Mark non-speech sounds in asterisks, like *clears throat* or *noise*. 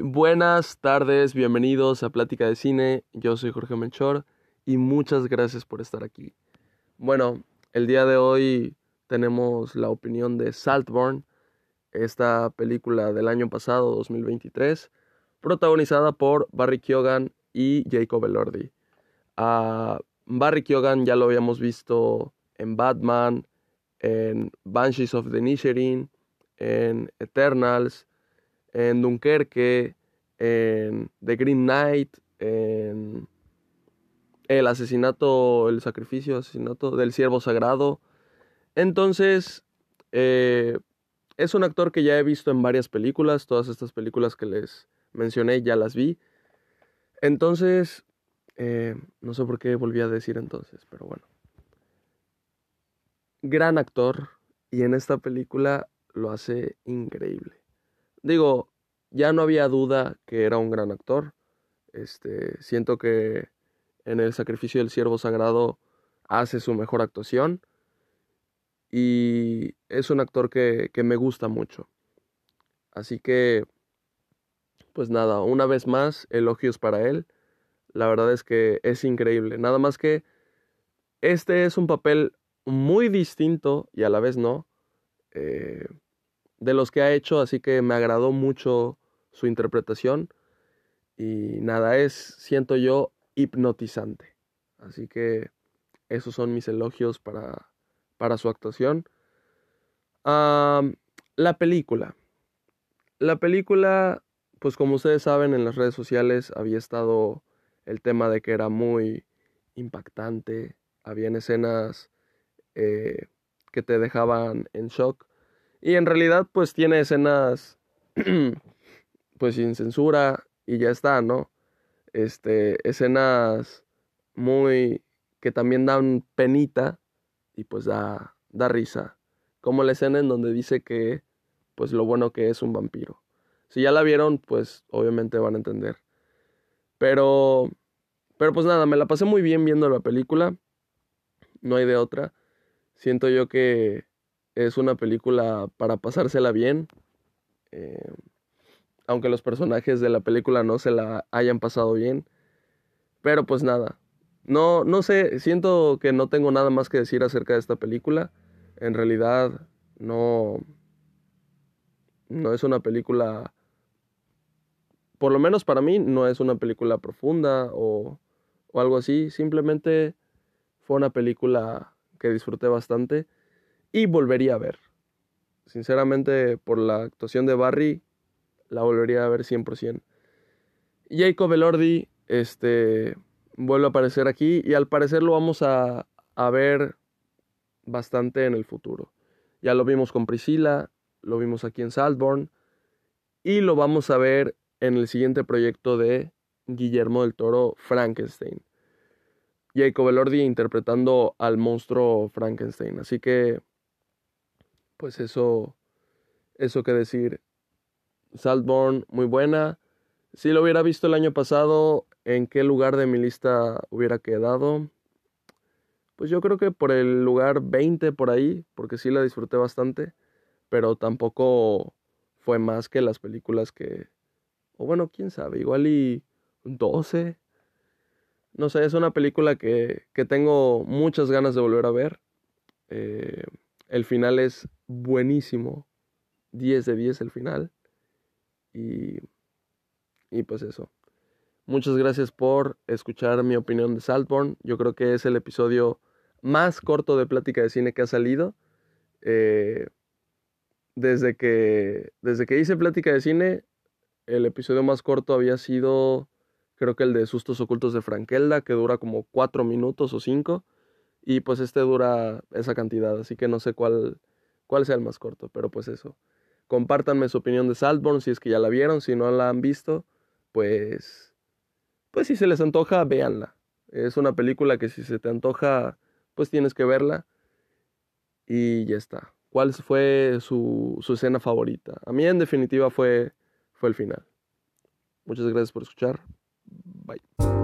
Buenas tardes, bienvenidos a Plática de Cine. Yo soy Jorge Melchor y muchas gracias por estar aquí. Bueno, el día de hoy tenemos la opinión de Saltburn, esta película del año pasado, 2023, protagonizada por Barry Keoghan y Jacob Elordi. A Barry Keoghan ya lo habíamos visto en Batman, en Banshees of the Nisherin, en Eternals, en Dunkerque, en The Green Knight, en el asesinato, el sacrificio, asesinato del siervo sagrado. Entonces, eh, es un actor que ya he visto en varias películas, todas estas películas que les mencioné ya las vi. Entonces, eh, no sé por qué volví a decir entonces, pero bueno. Gran actor y en esta película lo hace increíble. Digo, ya no había duda que era un gran actor. Este, siento que en el sacrificio del siervo sagrado hace su mejor actuación. Y es un actor que, que me gusta mucho. Así que, pues nada, una vez más, elogios para él. La verdad es que es increíble. Nada más que este es un papel muy distinto y a la vez no. Eh, de los que ha hecho, así que me agradó mucho su interpretación y nada, es, siento yo, hipnotizante. Así que esos son mis elogios para, para su actuación. la película. La película, pues como ustedes saben, en las redes sociales había estado el tema de que era muy impactante, habían escenas eh, que te dejaban en shock y en realidad pues tiene escenas *clears throat* pues sin censura y ya está, ¿no? Este, escenas muy que también dan penita y pues da, da risa. Como la escena en donde dice que pues lo bueno que es un vampiro. Si ya la vieron, pues obviamente van a entender. Pero pero pues nada, me la pasé muy bien viendo la película. No hay de otra. Siento yo que es una película para pasársela bien. Eh, aunque los personajes de la película no se la hayan pasado bien. Pero pues nada. No, no sé, siento que no tengo nada más que decir acerca de esta película. En realidad, no. No es una película. Por lo menos para mí, no es una película profunda o, o algo así. Simplemente fue una película que disfruté bastante y volvería a ver. Sinceramente, por la actuación de Barry, la volvería a ver 100%. Jacob Elordi este, vuelve a aparecer aquí y al parecer lo vamos a, a ver bastante en el futuro. Ya lo vimos con Priscila, lo vimos aquí en Saltborn y lo vamos a ver en el siguiente proyecto de Guillermo del Toro, Frankenstein. Jacob Elordi interpretando al monstruo Frankenstein. Así que pues eso, eso que decir. Saltborn, muy buena. Si lo hubiera visto el año pasado, ¿en qué lugar de mi lista hubiera quedado? Pues yo creo que por el lugar 20 por ahí, porque sí la disfruté bastante, pero tampoco fue más que las películas que... O bueno, quién sabe, igual y 12. No sé, es una película que, que tengo muchas ganas de volver a ver. Eh, el final es buenísimo. 10 de 10 el final. Y, y pues eso. Muchas gracias por escuchar mi opinión de Saltborn. Yo creo que es el episodio más corto de plática de cine que ha salido. Eh, desde, que, desde que hice plática de cine, el episodio más corto había sido, creo que el de Sustos Ocultos de Frankelda, que dura como 4 minutos o 5. Y pues este dura esa cantidad, así que no sé cuál, cuál sea el más corto, pero pues eso. Compártanme su opinión de Saltborn si es que ya la vieron, si no la han visto, pues pues si se les antoja, véanla. Es una película que si se te antoja, pues tienes que verla. Y ya está. ¿Cuál fue su, su escena favorita? A mí en definitiva fue, fue el final. Muchas gracias por escuchar. Bye.